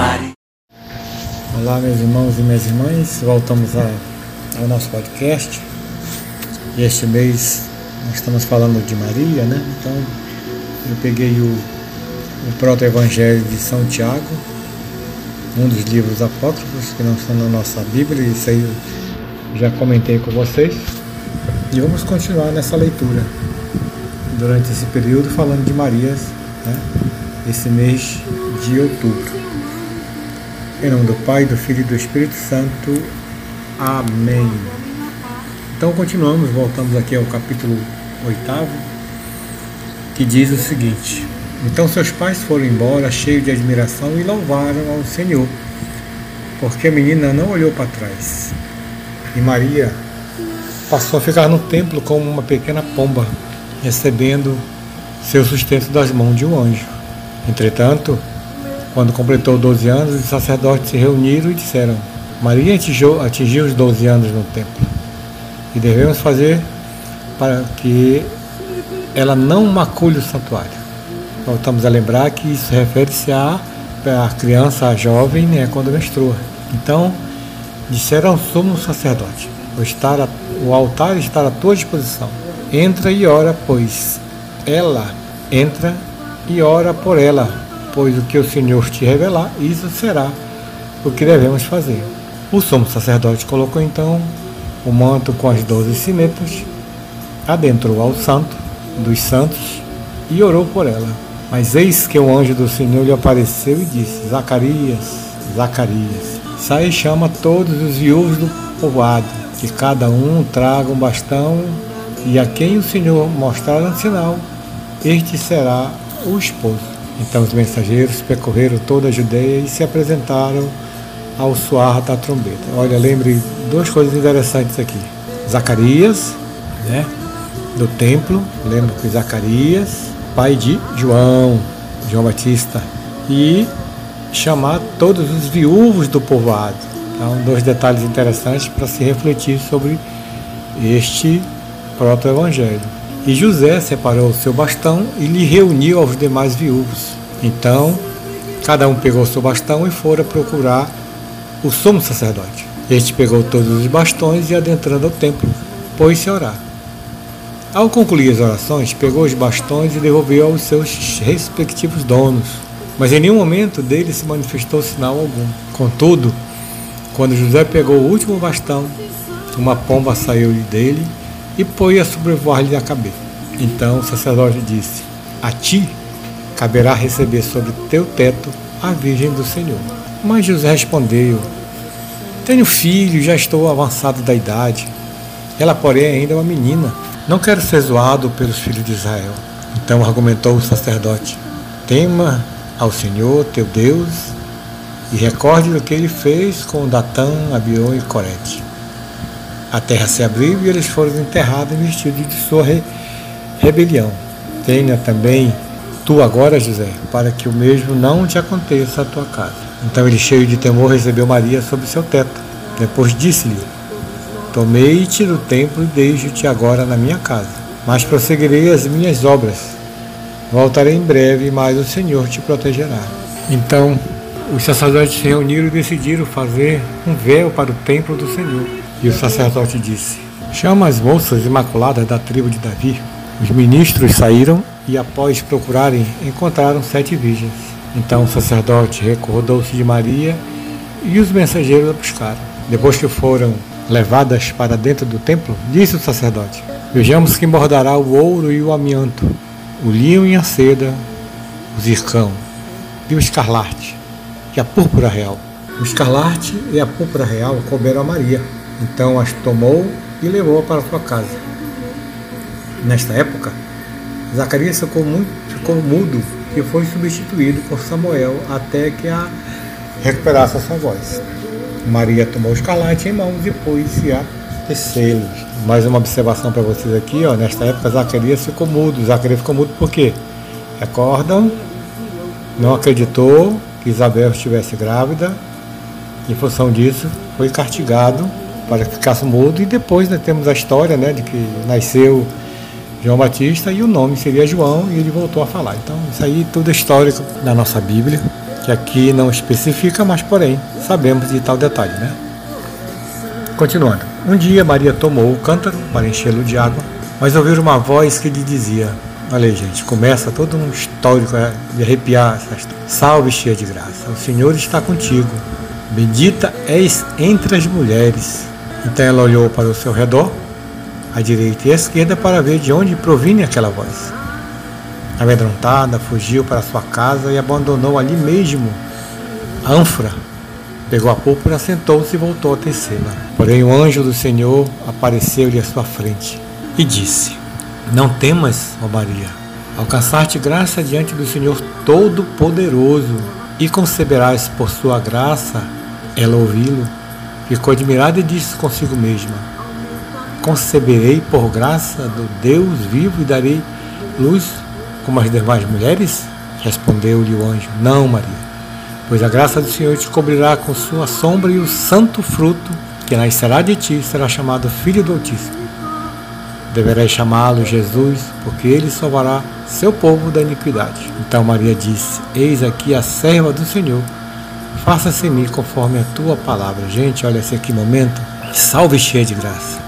Maria. Olá, meus irmãos e minhas irmãs, voltamos a- ao nosso podcast. E este mês nós estamos falando de Maria, né? Então eu peguei o, o proto-evangelho de São Tiago, um dos livros apócrifos que não estão na nossa Bíblia, isso aí eu já comentei com vocês. E vamos continuar nessa leitura durante esse período falando de Marias, né? esse mês de outubro. Em nome do Pai, do Filho e do Espírito Santo. Amém. Então continuamos, voltamos aqui ao capítulo oitavo, que diz o seguinte: Então seus pais foram embora, cheios de admiração, e louvaram ao Senhor, porque a menina não olhou para trás. E Maria passou a ficar no templo como uma pequena pomba, recebendo seu sustento das mãos de um anjo. Entretanto, quando completou 12 anos, os sacerdotes se reuniram e disseram: Maria atingiu, atingiu os 12 anos no templo. E devemos fazer para que ela não macule o santuário. Voltamos a lembrar que isso refere-se à, à criança, à jovem, né, quando menstrua. Então, disseram ao sumo sacerdote: o, estar a- o altar está à tua disposição. Entra e ora, pois ela entra e ora por ela, pois o que o Senhor te revelar, isso será o que devemos fazer. O sumo sacerdote colocou então o manto com as doze sinetas, adentrou ao santo dos santos e orou por ela. Mas eis que o anjo do Senhor lhe apareceu e disse: Zacarias, Zacarias, sai e chama todos os viúvos do povoado, que cada um traga um bastão, e a quem o Senhor mostrar um sinal, este será o esposo. Então os mensageiros percorreram toda a Judeia e se apresentaram ao soar da trombeta. Olha, lembre duas coisas interessantes aqui. Zacarias, né, do templo, lembra que Zacarias, pai de João, João Batista, e chamar todos os viúvos do povoado. Então, dois detalhes interessantes para se refletir sobre este proto-evangelho. E José separou o seu bastão e lhe reuniu aos demais viúvos. Então, cada um pegou seu bastão e fora procurar o sumo sacerdote. Este pegou todos os bastões e, adentrando o templo, pôs-se a orar. Ao concluir as orações, pegou os bastões e devolveu aos seus respectivos donos. Mas em nenhum momento dele se manifestou sinal algum. Contudo, quando José pegou o último bastão, uma pomba saiu dele e pôs a sobrevoar-lhe a cabeça. Então o sacerdote disse: A ti caberá receber sobre teu teto a Virgem do Senhor. Mas José respondeu: Tenho filho, já estou avançado da idade. Ela, porém, ainda é uma menina. Não quero ser zoado pelos filhos de Israel. Então argumentou o sacerdote: Tema ao Senhor teu Deus e recorde do que ele fez com Datã, Abion e Corete. A terra se abriu e eles foram enterrados vestidos de sua re rebelião. Tenha também tu agora, José, para que o mesmo não te aconteça à tua casa. Então ele, cheio de temor, recebeu Maria sob seu teto. Depois disse-lhe: Tomei-te do templo e deixo-te agora na minha casa, mas prosseguirei as minhas obras. Voltarei em breve, mas o Senhor te protegerá. Então, os sacerdotes se reuniram e decidiram fazer um véu para o templo do Senhor. E o sacerdote disse: Chama as moças imaculadas da tribo de Davi. Os ministros saíram e, após procurarem, encontraram sete virgens. Então o sacerdote recordou-se de Maria e os mensageiros a buscaram. Depois que foram levadas para dentro do templo, disse o sacerdote: Vejamos quem bordará o ouro e o amianto, o linho e a seda, o zircão e o escarlate e a púrpura real. O escarlate e a púrpura real couberam a Maria. Então as tomou e levou para sua casa. Nesta época, Zacarias ficou, muito, ficou mudo e foi substituído por Samuel até que a recuperasse a sua voz. Maria tomou o escalante em mãos e pôs-se a tecê-los. Mais uma observação para vocês aqui, ó, nesta época Zacarias ficou mudo. Zacarias ficou mudo por quê? Recordam? Não acreditou que Isabel estivesse grávida. Em função disso, foi castigado para que ficasse mudo. E depois né, temos a história né, de que nasceu João Batista e o nome seria João e ele voltou a falar. Então, isso aí tudo é histórico da nossa Bíblia que aqui não especifica, mas porém sabemos de tal detalhe, né? Continuando. Um dia Maria tomou o cântaro para enchê-lo de água, mas ouviu uma voz que lhe dizia: Olha aí, gente, começa todo um histórico é, de arrepiar essa história. Salve, cheia de graça, o Senhor está contigo. Bendita és entre as mulheres. Então ela olhou para o seu redor, à direita e à esquerda, para ver de onde provinha aquela voz. Amedrontada, fugiu para sua casa e abandonou ali mesmo a ânfora. Pegou a púrpura, sentou-se e voltou a tecê-la. Porém, o anjo do Senhor apareceu-lhe à sua frente e disse: Não temas, ó Maria, alcançar-te graça diante do Senhor Todo-Poderoso e conceberás por sua graça. Ela ouvi-lo, ficou admirada e disse consigo mesma: Conceberei por graça do Deus vivo e darei luz como as demais mulheres? Respondeu-lhe o anjo: Não, Maria, pois a graça do Senhor te cobrirá com sua sombra e o santo fruto que nascerá de ti será chamado Filho do Altíssimo. Deverás chamá-lo Jesus, porque ele salvará seu povo da iniquidade. Então Maria disse: Eis aqui a serva do Senhor. Faça-se em mim conforme a tua palavra. Gente, olha esse aqui momento. Salve cheia de graça.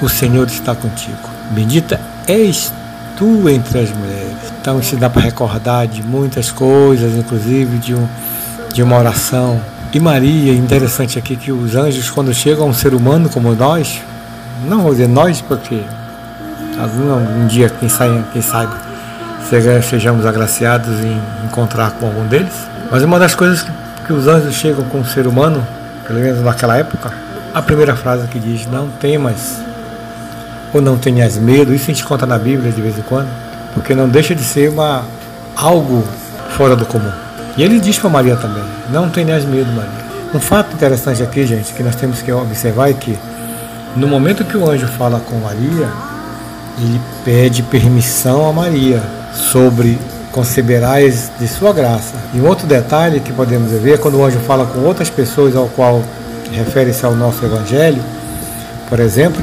O Senhor está contigo. Bendita és tu entre as mulheres. Então isso dá para recordar de muitas coisas, inclusive de, um, de uma oração. E Maria, interessante aqui que os anjos, quando chegam a um ser humano como nós, não vou dizer nós, porque algum, dia, quem, sai, quem sabe, sejamos agraciados em encontrar com algum deles. Mas uma das coisas que, que os anjos chegam com o ser humano, pelo menos naquela época, a primeira frase que diz: Não temas ou não tenhas medo, isso a gente conta na Bíblia de vez em quando. porque não deixa de ser uma, algo fora do comum. E ele diz para Maria também: Não tenhas medo, Maria. Um fato interessante aqui, gente, que nós temos que observar é que no momento que o anjo fala com Maria, ele pede permissão a Maria sobre conceberás de sua graça. E um outro detalhe que podemos ver quando o anjo fala com outras pessoas ao qual refere-se ao nosso evangelho, por exemplo,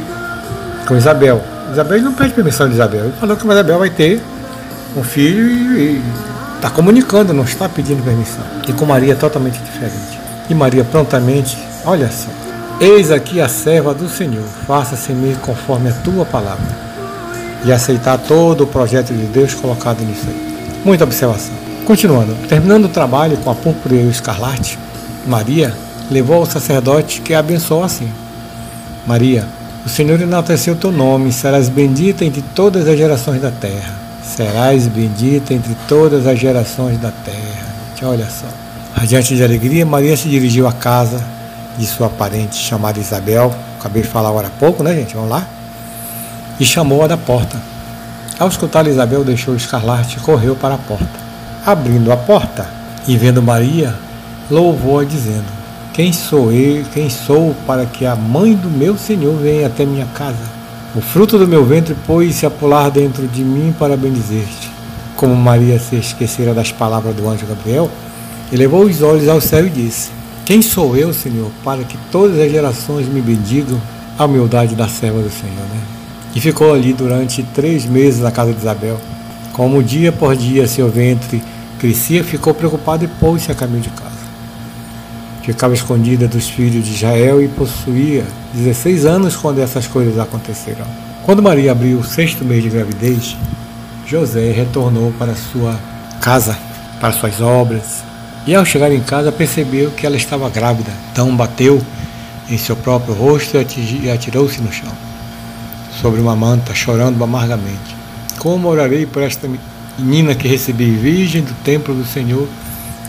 com Isabel. Isabel não pede permissão de Isabel. Ele falou que Isabel vai ter um filho e está comunicando, não está pedindo permissão. E com Maria é totalmente diferente. E Maria prontamente, olha só, eis aqui a serva do Senhor, faça-se me conforme a tua palavra. E aceitar todo o projeto de Deus colocado nisso aí. Muita observação. Continuando, terminando o trabalho com a púrpura e o escarlate, Maria levou ao sacerdote que a abençoou assim: Maria, o Senhor enalteceu teu nome, serás bendita entre todas as gerações da terra. Serás bendita entre todas as gerações da terra. Olha só. Radiante de alegria, Maria se dirigiu à casa de sua parente chamada Isabel. Acabei de falar agora há pouco, né, gente? Vamos lá? E chamou-a da porta. Ao escutar Isabel, deixou o escarlate e correu para a porta. Abrindo a porta e vendo Maria, louvou-a dizendo: Quem sou eu, quem sou para que a mãe do meu Senhor venha até minha casa? O fruto do meu ventre pôs-se a pular dentro de mim para bendizer-te. Como Maria se esquecera das palavras do anjo Gabriel, elevou os olhos ao céu e disse: Quem sou eu, Senhor, para que todas as gerações me bendigam? A humildade da serva do Senhor, né? E ficou ali durante três meses na casa de Isabel. Como dia por dia seu ventre crescia, ficou preocupado e pôs-se a caminho de casa. Ficava escondida dos filhos de Israel e possuía 16 anos quando essas coisas aconteceram. Quando Maria abriu o sexto mês de gravidez, José retornou para sua casa, para suas obras, e ao chegar em casa percebeu que ela estava grávida. Então bateu em seu próprio rosto e atirou-se no chão sobre uma manta, chorando amargamente. Como orarei por esta menina que recebi virgem do templo do Senhor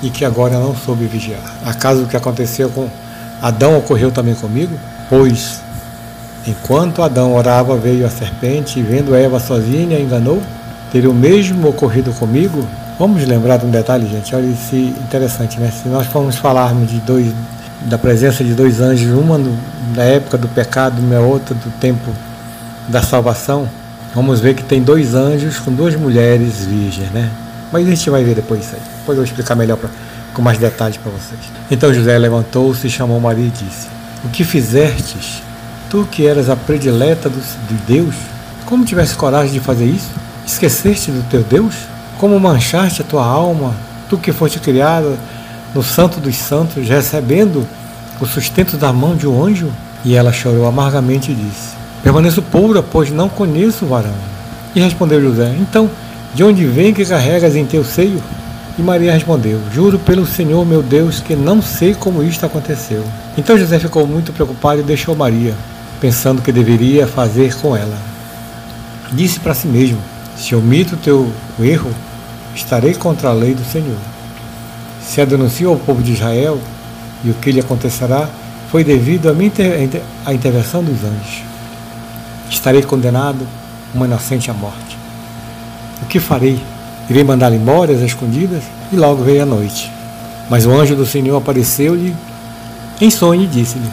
e que agora não soube vigiar? Acaso o que aconteceu com Adão ocorreu também comigo? Pois, enquanto Adão orava, veio a serpente e, vendo Eva sozinha, enganou? Teria o mesmo ocorrido comigo? Vamos lembrar de um detalhe, gente. Olha isso interessante, né? Se nós formos falarmos de dois, da presença de dois anjos, uma no, época do pecado, uma outra do tempo da salvação, vamos ver que tem dois anjos com duas mulheres virgens, né? Mas a gente vai ver depois isso aí. Depois eu vou explicar melhor pra, com mais detalhes para vocês. Então José levantou-se, chamou Maria e disse: O que fizestes, tu que eras a predileta do, de Deus, como tivesse coragem de fazer isso? Esqueceste do teu Deus? Como manchaste a tua alma, tu que foste criada no Santo dos Santos, recebendo o sustento da mão de um anjo? E ela chorou amargamente e disse: Permaneço pura, pois não conheço o varão. E respondeu José: Então, de onde vem que carregas em teu seio? E Maria respondeu: Juro pelo Senhor meu Deus que não sei como isto aconteceu. Então José ficou muito preocupado e deixou Maria, pensando que deveria fazer com ela. Disse para si mesmo: Se omito teu erro, estarei contra a lei do Senhor. Se a denuncio ao povo de Israel, e o que lhe acontecerá foi devido à, inter intervenção dos anjos estarei condenado, uma inocente à morte. O que farei? Irei mandá-la embora às escondidas? E logo veio a noite. Mas o anjo do Senhor apareceu-lhe em sonho e disse-lhe: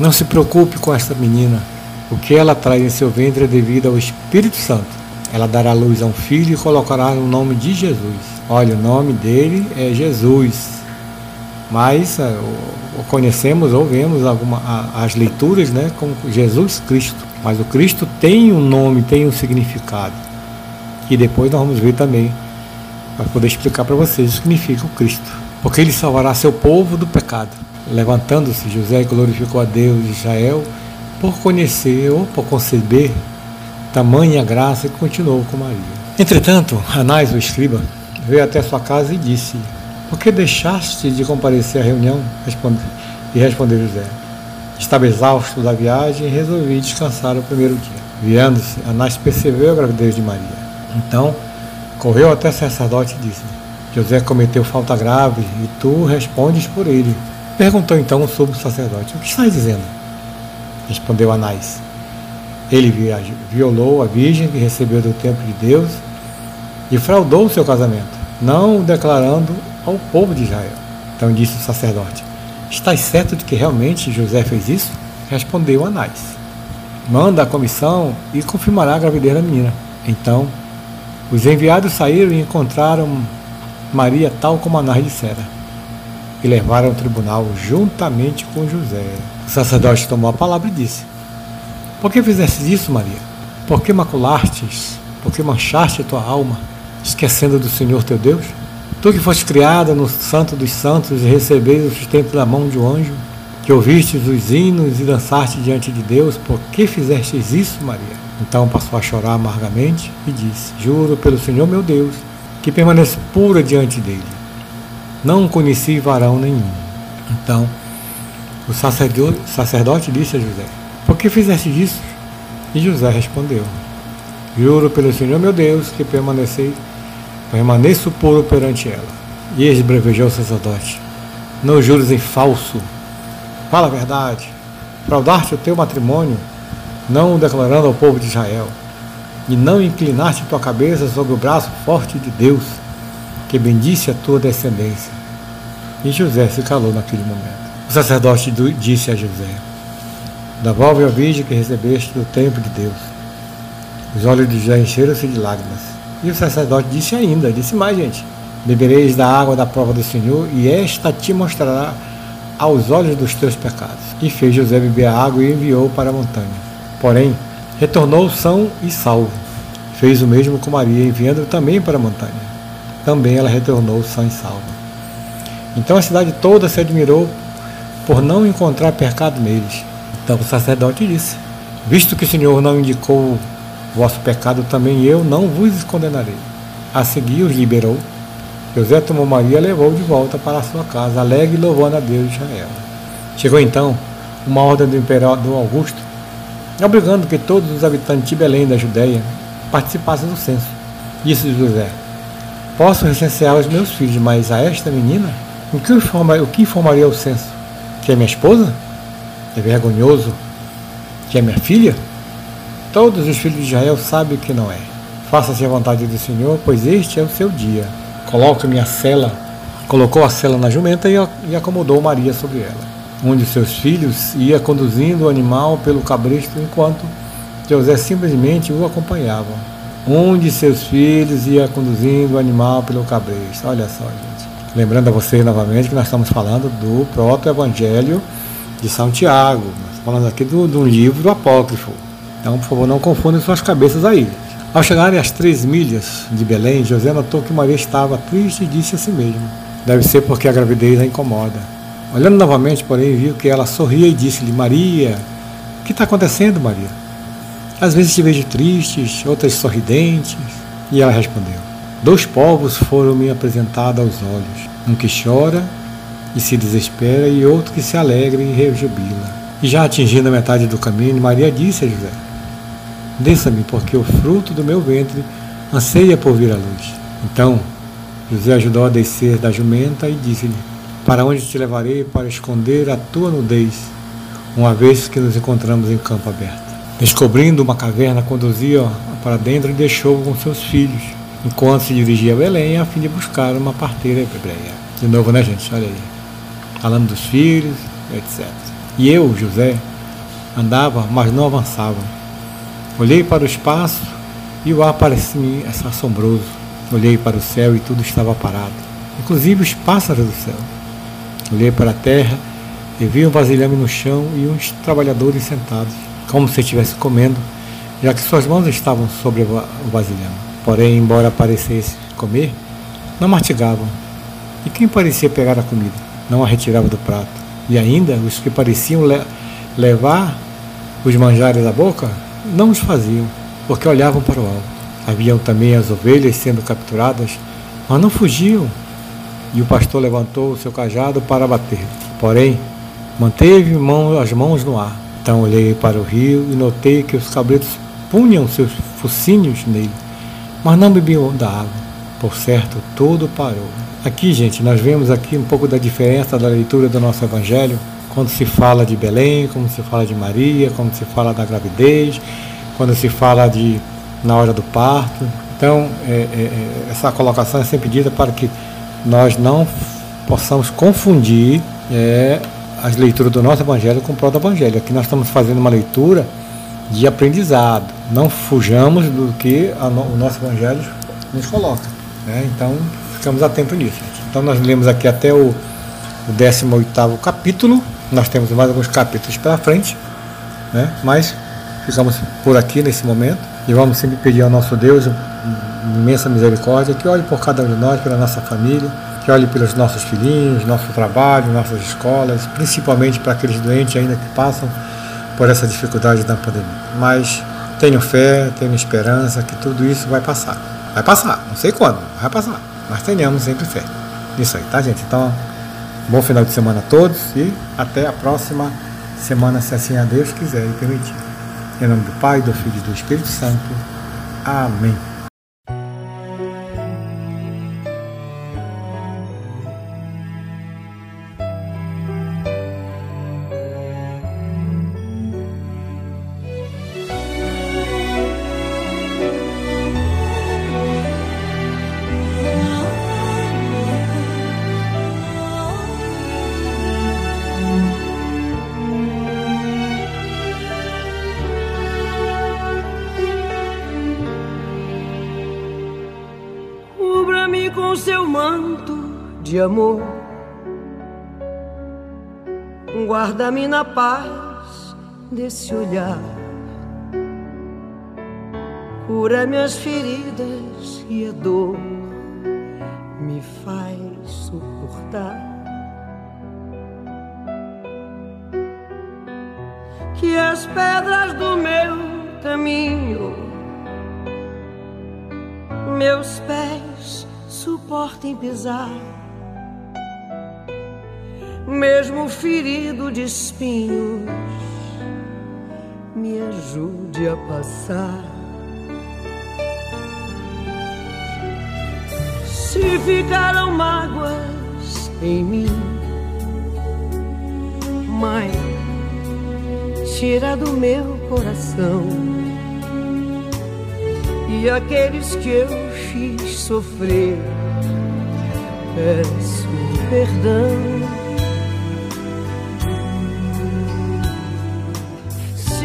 Não se preocupe com esta menina. O que ela traz em seu ventre é devido ao Espírito Santo. Ela dará luz a um filho e colocará o nome de Jesus. Olha, o nome dele é Jesus. Mas uh, conhecemos ou vemos alguma, as leituras né, como Jesus Cristo. Mas o Cristo tem um nome, tem um significado. E depois nós vamos ver também, para poder explicar para vocês o que significa o Cristo. Porque ele salvará seu povo do pecado. Levantando-se, José glorificou a Deus de Israel por conhecer ou por conceber tamanha graça e continuou com Maria. Entretanto, Anás, o escriba, veio até sua casa e disse: Por que deixaste de comparecer à reunião? Responde, e respondeu José: Estava exausto da viagem e resolvi descansar o primeiro dia. Viando-se, Anás percebeu a gravidez de Maria. Então, correu até o sacerdote e disse: José cometeu falta grave e tu respondes por ele. Perguntou então o sacerdote: O que estás dizendo? Respondeu Anás: Ele violou a virgem que recebeu do templo de Deus e fraudou o seu casamento, não declarando ao povo de Israel. Então disse o sacerdote: Estás certo de que realmente José fez isso? Respondeu Anás. Manda a comissão e confirmará a gravidez da menina. Então, os enviados saíram e encontraram Maria tal como Anás dissera. E levaram ao tribunal juntamente com José. O sacerdote tomou a palavra e disse: Por que fizeste isso, Maria? Por que maculastes? Por que manchaste a tua alma, esquecendo do Senhor teu Deus? Tu que foste criada no Santo dos Santos e recebeste o sustento da mão de um anjo, que ouvistes os hinos e dançaste diante de Deus, por que fizestes isso, Maria? Então passou a chorar amargamente e disse: Juro pelo Senhor meu Deus, que permaneço pura diante dele. Não conheci varão nenhum. Então o sacerdote, sacerdote disse a José: Por que fizeste isso? E José respondeu: Juro pelo Senhor meu Deus que permanecei permaneço puro perante ela. E esbrevejou o sacerdote: Não juros em falso, fala a verdade. Fraudaste o teu matrimônio, não o declarando ao povo de Israel, e não inclinaste tua cabeça sobre o braço forte de Deus, que bendisse a tua descendência. E José se calou naquele momento. O sacerdote disse a José: Devolve a virgem que recebeste do templo de Deus. Os olhos de José encheram-se de lágrimas. E o sacerdote disse ainda, disse mais, gente: Bebereis da água da prova do Senhor, e esta te mostrará aos olhos dos teus pecados. E fez José beber a água e enviou para a montanha. Porém, retornou são e salvo. Fez o mesmo com Maria, enviando também para a montanha. Também ela retornou sã e salva. Então a cidade toda se admirou por não encontrar pecado neles. Então o sacerdote disse: Visto que o Senhor não indicou vosso pecado também eu não vos condenarei. A seguir os liberou. José tomou Maria e levou de volta para sua casa, alegre e louvando a Deus de Israel. Chegou então uma ordem do imperador Augusto, obrigando que todos os habitantes de Belém da Judéia participassem do censo. Disse José: Posso recensear os meus filhos, mas a esta menina, o que, informa, o que informaria o censo? Que é minha esposa? É vergonhoso? Que é minha filha? Todos os filhos de Israel sabem que não é. Faça-se a vontade do Senhor, pois este é o seu dia. Coloque-me a cela. Colocou a cela na jumenta e acomodou Maria sobre ela. Um de seus filhos ia conduzindo o animal pelo cabresto enquanto José simplesmente o acompanhava. Um de seus filhos ia conduzindo o animal pelo cabresto. Olha só, gente. Lembrando a vocês novamente que nós estamos falando do proto-evangelho de São Tiago. Nós falando aqui do, do livro apócrifo. Então, por favor, não confundam suas cabeças aí. Ao chegarem às três milhas de Belém, José notou que Maria estava triste e disse a si mesmo: Deve ser porque a gravidez a incomoda. Olhando novamente, porém, viu que ela sorria e disse-lhe: Maria, o que está acontecendo, Maria? Às vezes te vejo tristes, outras sorridentes. E ela respondeu: Dois povos foram me apresentados aos olhos: um que chora e se desespera, e outro que se alegra e rejubila. E já atingindo a metade do caminho, Maria disse a José: Desça-me, porque o fruto do meu ventre anseia por vir à luz. Então José ajudou a descer da jumenta e disse-lhe: Para onde te levarei para esconder a tua nudez, uma vez que nos encontramos em campo aberto? Descobrindo uma caverna, conduzia para dentro e deixou com seus filhos, enquanto se dirigia a Belém a fim de buscar uma parteira hebreia. De novo, né, gente? Olha aí. Falando dos filhos, etc. E eu, José, andava, mas não avançava Olhei para o espaço e o ar parecia-me assombroso. Olhei para o céu e tudo estava parado, inclusive os pássaros do céu. Olhei para a terra e vi um vasilhame no chão e uns trabalhadores sentados, como se estivessem comendo, já que suas mãos estavam sobre o vasilhame. Porém, embora parecesse comer, não mastigavam. E quem parecia pegar a comida, não a retirava do prato. E ainda os que pareciam le levar os manjares à boca, não os faziam, porque olhavam para o alto. Haviam também as ovelhas sendo capturadas, mas não fugiam. E o pastor levantou o seu cajado para bater. Porém, manteve as mãos no ar. Então olhei para o rio e notei que os cabritos punham seus focinhos nele, mas não bebiam da água. Por certo, tudo parou. Aqui, gente, nós vemos aqui um pouco da diferença da leitura do nosso evangelho quando se fala de Belém, quando se fala de Maria, quando se fala da gravidez, quando se fala de na hora do parto. Então, é, é, é, essa colocação é sempre dita para que nós não possamos confundir é, as leituras do nosso Evangelho com o próprio Evangelho. Aqui nós estamos fazendo uma leitura de aprendizado. Não fujamos do que a, o nosso Evangelho nos coloca. Né? Então, ficamos atentos nisso. Então, nós lemos aqui até o, o 18 capítulo. Nós temos mais alguns capítulos pela frente, né? mas ficamos por aqui nesse momento. E vamos sempre pedir ao nosso Deus imensa misericórdia que olhe por cada um de nós, pela nossa família, que olhe pelos nossos filhinhos, nosso trabalho, nossas escolas, principalmente para aqueles doentes ainda que passam por essa dificuldade da pandemia. Mas tenho fé, tenho esperança que tudo isso vai passar. Vai passar, não sei quando, vai passar. Mas tenhamos sempre fé. Isso aí, tá, gente? Então, bom final de semana a todos e até a próxima semana, se assim a Deus quiser e permitir. Em nome do Pai, do Filho e do Espírito Santo. Amém. Guarda-me na paz desse olhar. Cura minhas feridas e a dor me faz suportar. Que as pedras do meu caminho, meus pés suportem pisar mesmo ferido de espinhos, me ajude a passar. Se ficaram mágoas em mim, mãe, tira do meu coração. E aqueles que eu fiz sofrer, peço perdão.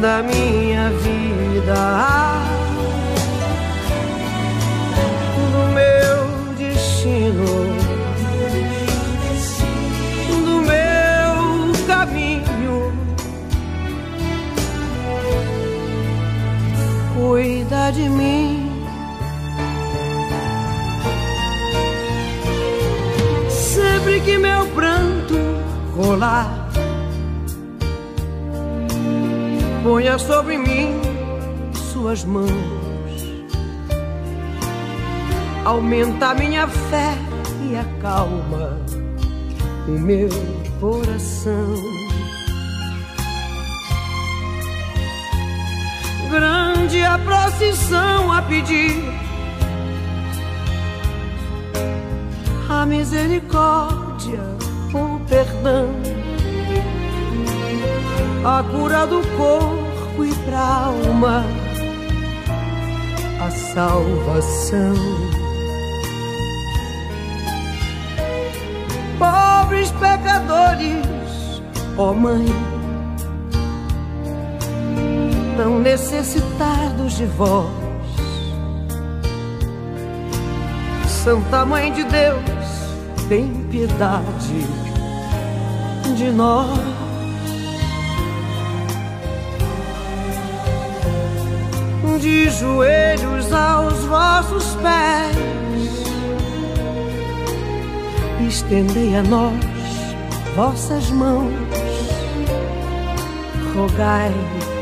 da minha vida. destino do meu caminho. Cuida de mim. Sempre que meu pranto rolar, ponha sobre mim suas mãos aumenta a minha fé e acalma o meu coração. Grande a procissão a pedir a misericórdia, o perdão, a cura do corpo e pra alma, a salvação. pobres pecadores, ó oh Mãe, tão necessitados de vós. Santa Mãe de Deus, tem piedade de nós. De joelhos aos vossos pés, estendei a nós vossas mãos, rogai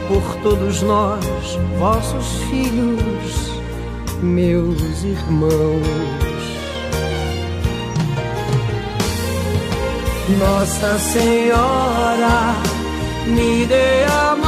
por todos nós, vossos filhos, meus irmãos. Nossa Senhora, me dê a mão,